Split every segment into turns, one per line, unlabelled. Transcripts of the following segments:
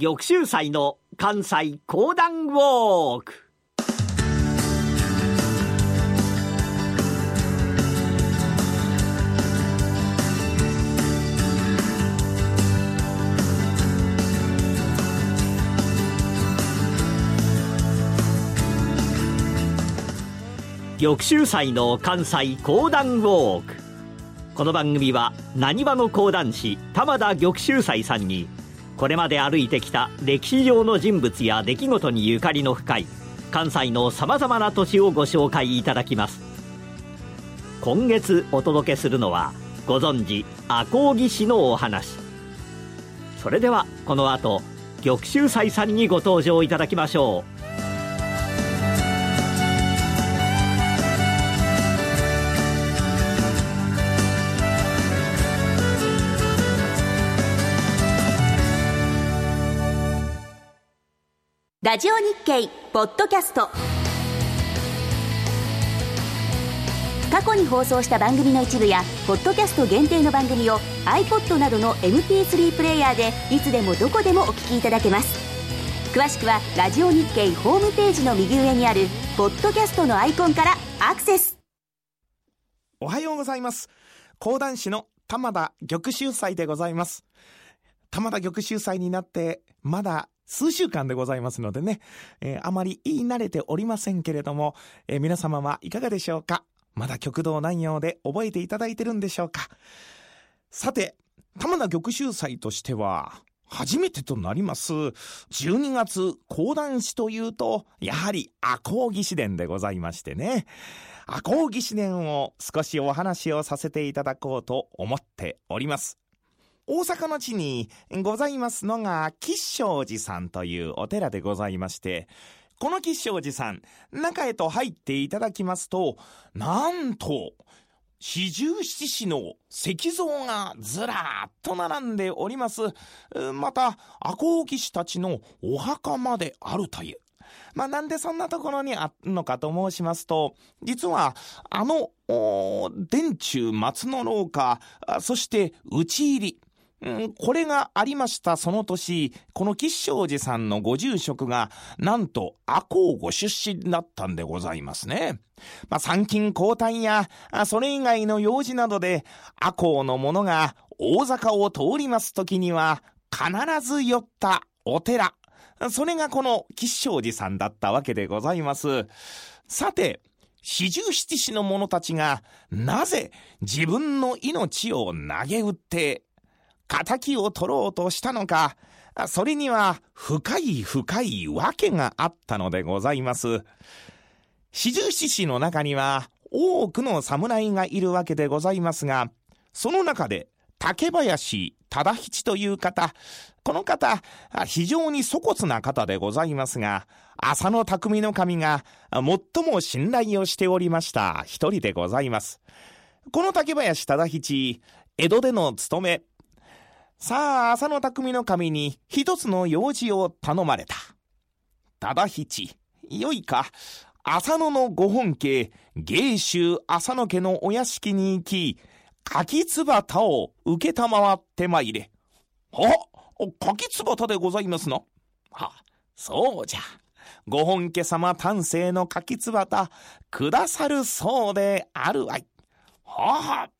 玉州祭の関西講談ウォーク。玉州祭の関西講談ウォーク。この番組はなにわの講談師玉田玉州祭さんにこれまで歩いてきた歴史上の人物や出来事にゆかりの深い関西のさまざまな都市をご紹介いただきます。今月お届けするのはご存知赤荻市のお話。それではこの後玉州斎さんにご登場いただきましょう。
ラジオ日経ポッドキャスト。過去に放送した番組の一部やポッドキャスト限定の番組を iPod などの MP3 プレイヤーでいつでもどこでもお聞きいただけます。詳しくはラジオ日経ホームページの右上にあるポッドキャストのアイコンからアクセス。
おはようございます。講談師の玉田玉秀祭でございます。玉田玉秀祭になってまだ数週間でございますのでね、えー、あまり言い慣れておりませんけれども、えー、皆様はいかがでしょうか？まだ極道南陽で覚えていただいてるんでしょうか？さて、玉田玉秀祭としては、初めてとなります、12月講談師というと、やはり赤穂義士伝でございましてね。赤穂義士伝を少しお話をさせていただこうと思っております。大阪の地にございますのが吉祥寺さんというお寺でございまして、この吉祥寺さん、中へと入っていただきますと、なんと、四十七士の石像がずらっと並んでおります。また、赤穂騎士たちのお墓まであるという。まあ、なんでそんなところにあるのかと申しますと、実は、あの、電柱松の廊下、そして打ち入り、うん、これがありましたその年、この吉祥寺さんのご住職が、なんと赤穂ご出身だったんでございますね。まあ、参勤交代や、それ以外の用事などで、赤穂の者が大坂を通ります時には、必ず寄ったお寺。それがこの吉祥寺さんだったわけでございます。さて、四十七士の者たちが、なぜ自分の命を投げ打って、仇を取ろうとしたのか、それには深い深い訳があったのでございます。四十七士の中には多くの侍がいるわけでございますが、その中で竹林忠吉という方、この方、非常に粗骨な方でございますが、浅野匠の神が最も信頼をしておりました一人でございます。この竹林忠吉、江戸での務め、さあ、浅野匠の神に一つの用事を頼まれた。ただ七、よいか、浅野のご本家、芸州浅野家のお屋敷に行き、柿つばたを受けたまわってまいれ。は？柿つばたでございますな。は、そうじゃ。ご本家様丹精の柿つばた、くださるそうであるわい。はあ、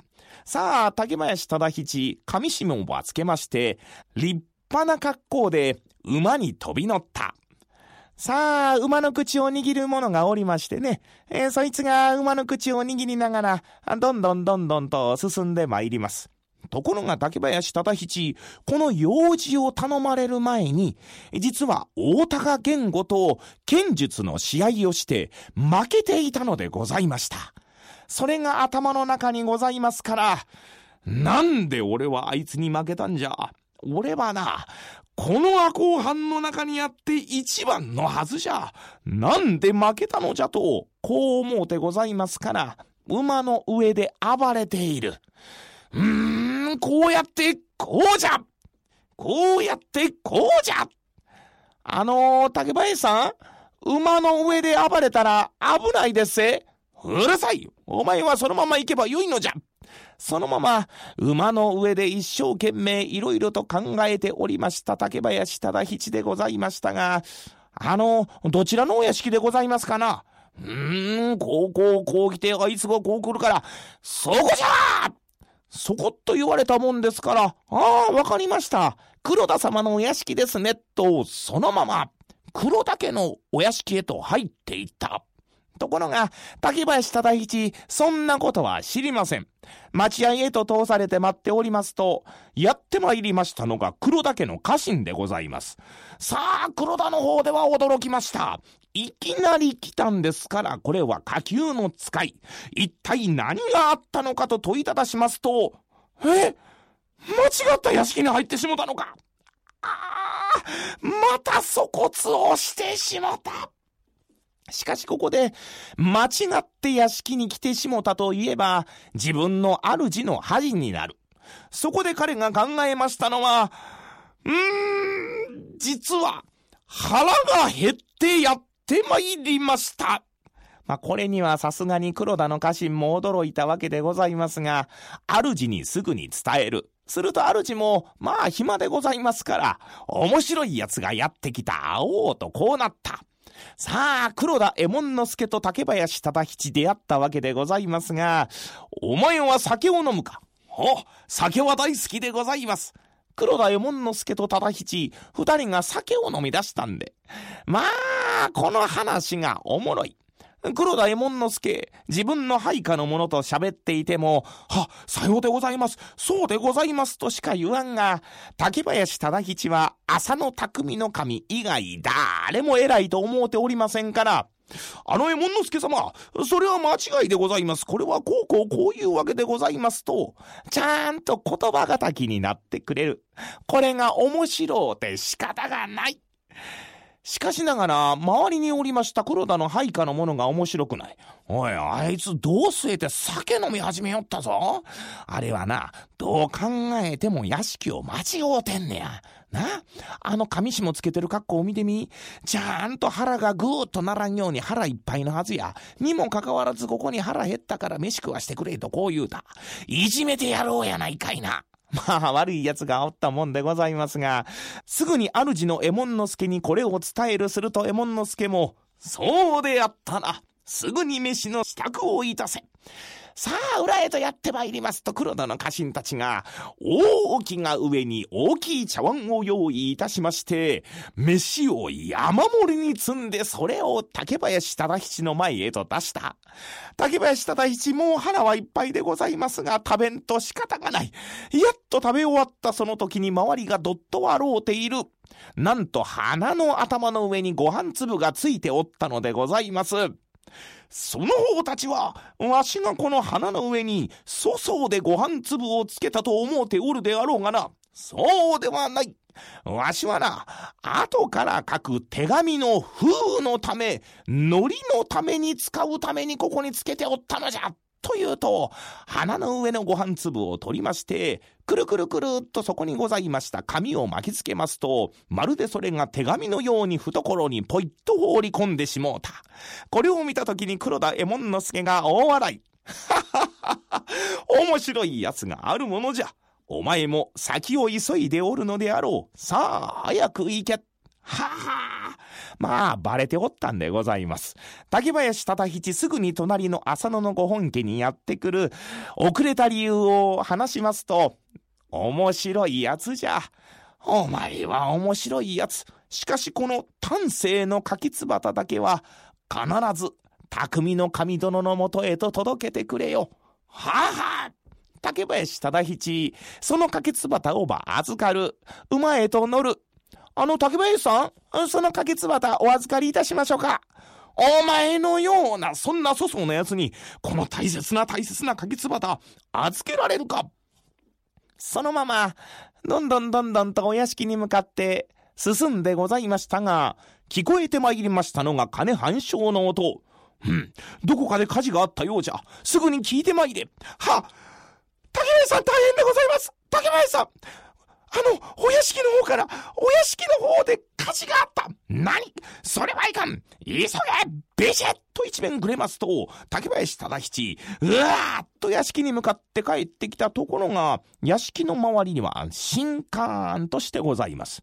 さあ、竹林忠吉、上下をつけまして、立派な格好で馬に飛び乗った。さあ、馬の口を握る者がおりましてね、えー、そいつが馬の口を握りながら、どんどんどんどんと進んで参ります。ところが竹林忠吉、この用事を頼まれる前に、実は大高源吾と剣術の試合をして負けていたのでございました。それが頭の中にございますから、なんで俺はあいつに負けたんじゃ。俺はな、この赤穂藩の中にあって一番のはずじゃ。なんで負けたのじゃと、こう思うてございますから、馬の上で暴れている。うーん、こうやって、こうじゃこうやって、こうじゃあのー、竹林さん馬の上で暴れたら危ないですせ。うるさいお前はそのまま行けばよいのじゃ。そのまま馬の上で一生懸命いろいろと考えておりました。竹林忠吉でございましたが、あの、どちらのお屋敷でございますかな。うーん、こうこうこう来て、あいつがこう来るから、そこじゃそこっと言われたもんですから、ああ、わかりました。黒田様のお屋敷ですね、と、そのまま、黒田家のお屋敷へと入っていった。ところが、竹林忠一、そんなことは知りません。待合へと通されて待っておりますと、やってまいりましたのが黒田家の家臣でございます。さあ、黒田の方では驚きました。いきなり来たんですから、これは下級の使い。一体何があったのかと問いただしますと、え？間違った屋敷に入ってしもたのかああ、また粗骨をしてしもた。しかしここで、間違って屋敷に来てしもたといえば、自分の主の恥になる。そこで彼が考えましたのは、うーん、実は、腹が減ってやってまいりました。まあ、これにはさすがに黒田の家臣も驚いたわけでございますが、主にすぐに伝える。すると主も、まあ暇でございますから、面白い奴がやってきた、会おうとこうなった。さあ、黒田右衛門之助と竹林忠吉出会ったわけでございますが、お前は酒を飲むか？お、酒は大好きでございます。黒田右衛門之助と忠七、二人が酒を飲み出したんで。まあ、この話がおもろい。黒田右衛門之助、自分の配下の者と喋っていても、は、さようでございます、そうでございますとしか言わんが、竹林忠吉は浅野匠の神以外誰も偉いと思うておりませんから、あの右衛門之助様、それは間違いでございます。これはこうこうこういうわけでございますと、ちゃんと言葉がたきになってくれる。これが面白うて仕方がない。しかしながら、周りにおりました黒田の配下の者が面白くない。おい、あいつどう据えて酒飲み始めよったぞ。あれはな、どう考えても屋敷を間違うてんねや。なあの紙紐つけてる格好を見てみ。ちゃんと腹がぐーっとならんように腹いっぱいのはずや。にもかかわらずここに腹減ったから飯食わしてくれとこう言うた。いじめてやろうやないかいな。まあ悪い奴がおったもんでございますが、すぐに主の右衛門之助にこれを伝えるすると右衛門之助も、そうであったな。すぐに飯の支度をいたせ。さあ、裏へとやってまいりますと、黒田の家臣たちが、大きな上に大きい茶碗を用意いたしまして、飯を山盛りに積んで、それを竹林忠吉の前へと出した。竹林忠吉もう腹はいっぱいでございますが、食べんと仕方がない。やっと食べ終わったその時に周りがどっと笑うている。なんと鼻の頭の上にご飯粒がついておったのでございます。その方たちは、わしがこの花の上に、粗相でご飯粒をつけたと思うておるであろうがな。そうではない。わしはな、後から書く手紙の風のため、糊のために使うためにここにつけておったのじゃ。というと、花の上のご飯粒を取りまして、くるくるくるっとそこにございました紙を巻きつけますと、まるでそれが手紙のように懐にポイッと放り込んでしもうた。これを見た時に黒田右衛門之助が大笑い。はははは、面白いやつがあるものじゃ。お前も先を急いでおるのであろう。さあ、早く行け。ははまあ、バレておったんでございます。竹林忠吉すぐに隣の浅野のご本家にやってくる、遅れた理由を話しますと、面白いやつじゃ。お前は面白いやつ。しかしこの丹精の柿つばただけは、必ず、匠の神殿のもとへと届けてくれよ。はあは竹林忠吉、その柿つばたをば預かる。馬へと乗る。あの、竹林さんそのかけつばたお預かりいたしましょうか。お前のような、そんな粗相な奴に、この大切な大切なかけつばた、預けられるか。そのまま、どんどんどんどんとお屋敷に向かって進んでございましたが、聞こえてまいりましたのが金半鐘の音。うん、どこかで火事があったようじゃ。すぐに聞いてまいれ。は竹林さん大変でございます竹林さんあの、お屋敷の方から、お屋敷の方で火事があった何？それはいかん急げビシッと一面くれますと、竹林忠七、うわーっと屋敷に向かって帰ってきたところが、屋敷の周りには新刊としてございます。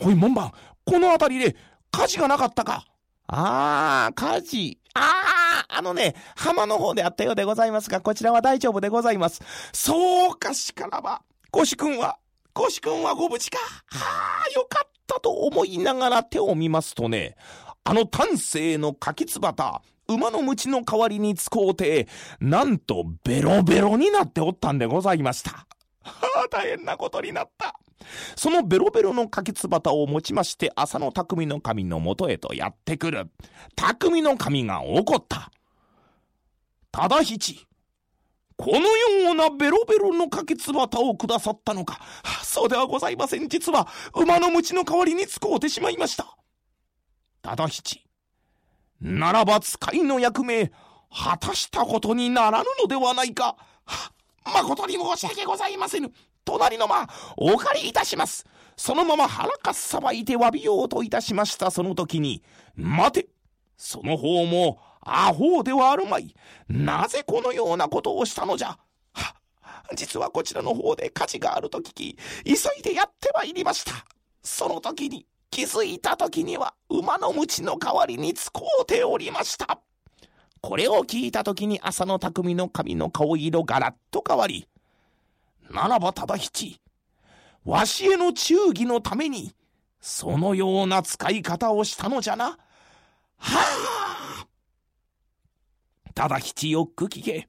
おい、門番、この辺りで火事がなかったかあー、火事。ああ、あのね、浜の方であったようでございますが、こちらは大丈夫でございます。そうかしからば、コシ君は、コシ君はご無事か？はあ、よかったと思いながら手を見ますとね、あの端正の柿つばた、馬の鞭の代わりに使うて、なんとベロベロになっておったんでございました。はあ、大変なことになった。そのベロベロの柿つばたを持ちまして浅野匠の神のもとへとやってくる。匠の神が怒った。ただ七。このようなベロベロの柿つばたをくださったのか。そうではございません。実は馬の鞭の代わりに使うてしまいました。ただ七。ならば使いの役目、果たしたことにならぬのではないか。誠に申し訳ございませぬ。隣の間、お借りいたします。そのまま腹かっさばいて詫びようといたしましたその時に、待てその方も、アホではあるまい。なぜこのようなことをしたのじゃ？は、実はこちらの方で火事があると聞き、急いでやってまいりました。その時に、気づいた時には、馬の鞭の代わりに使うておりました。これを聞いた時に朝の匠の髪の顔色がらっと変わり、ならば忠七、わしへの忠義のために、そのような使い方をしたのじゃな。はあ忠七よく聞け。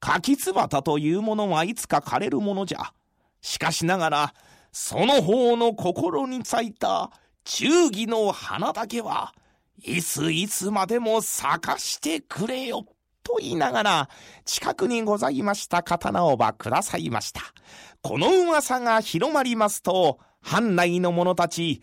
柿つばたというものはいつか枯れるものじゃ。しかしながら、その方の心に咲いた忠義の花だけは、いついつまでも咲かしてくれよ。と言いながら、近くにございました刀をばくださいました。この噂が広まりますと、藩内の者たち、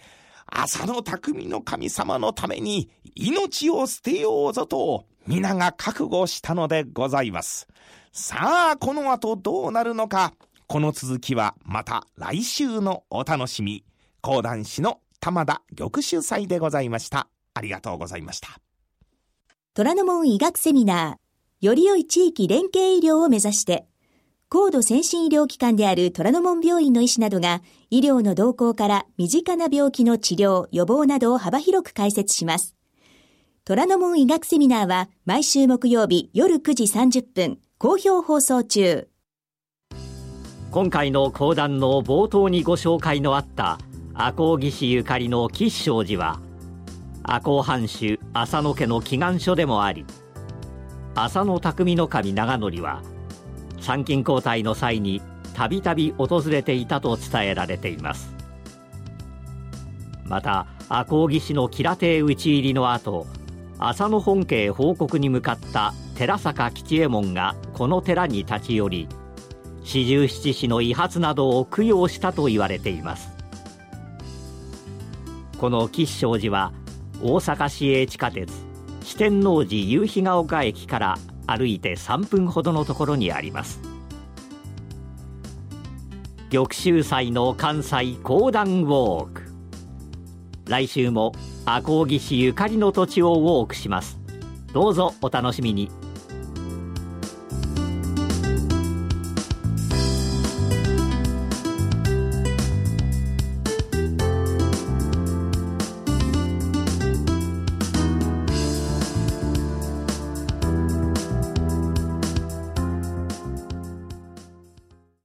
浅野匠の神様のために命を捨てようぞと、皆が覚悟したのでございます。さあ、この後どうなるのか、この続きはまた来週のお楽しみ。講談師の玉田玉秀祭でございました。ありがとうございました。
虎ノ門医学セミナーより良い地域連携医療を目指して、高度先進医療機関である虎ノ門病院の医師などが、医療の動向から身近な病気の治療、予防などを幅広く解説します。虎ノ門医学セミナーは毎週木曜日夜9時30分、好評放送中。
今回の講談の冒頭にご紹介のあった赤穂義士ゆかりの吉祥寺は赤穂藩主浅野家の祈願書でもあり浅野匠の神長則は参勤交代の際にたびたび訪れていたと伝えられています。また赤穂義士の吉良邸討ち入りの後浅野本家へ報告に向かった寺坂吉右衛門がこの寺に立ち寄り四十七士の遺髪などを供養したと言われています。この吉祥寺は大阪市営地下鉄四天王寺夕日が丘駅から歩いて3分ほどのところにあります。玉州祭の関西講談ウォーク。来週も赤穂義士ゆかりの土地をウォークします。どうぞお楽しみに。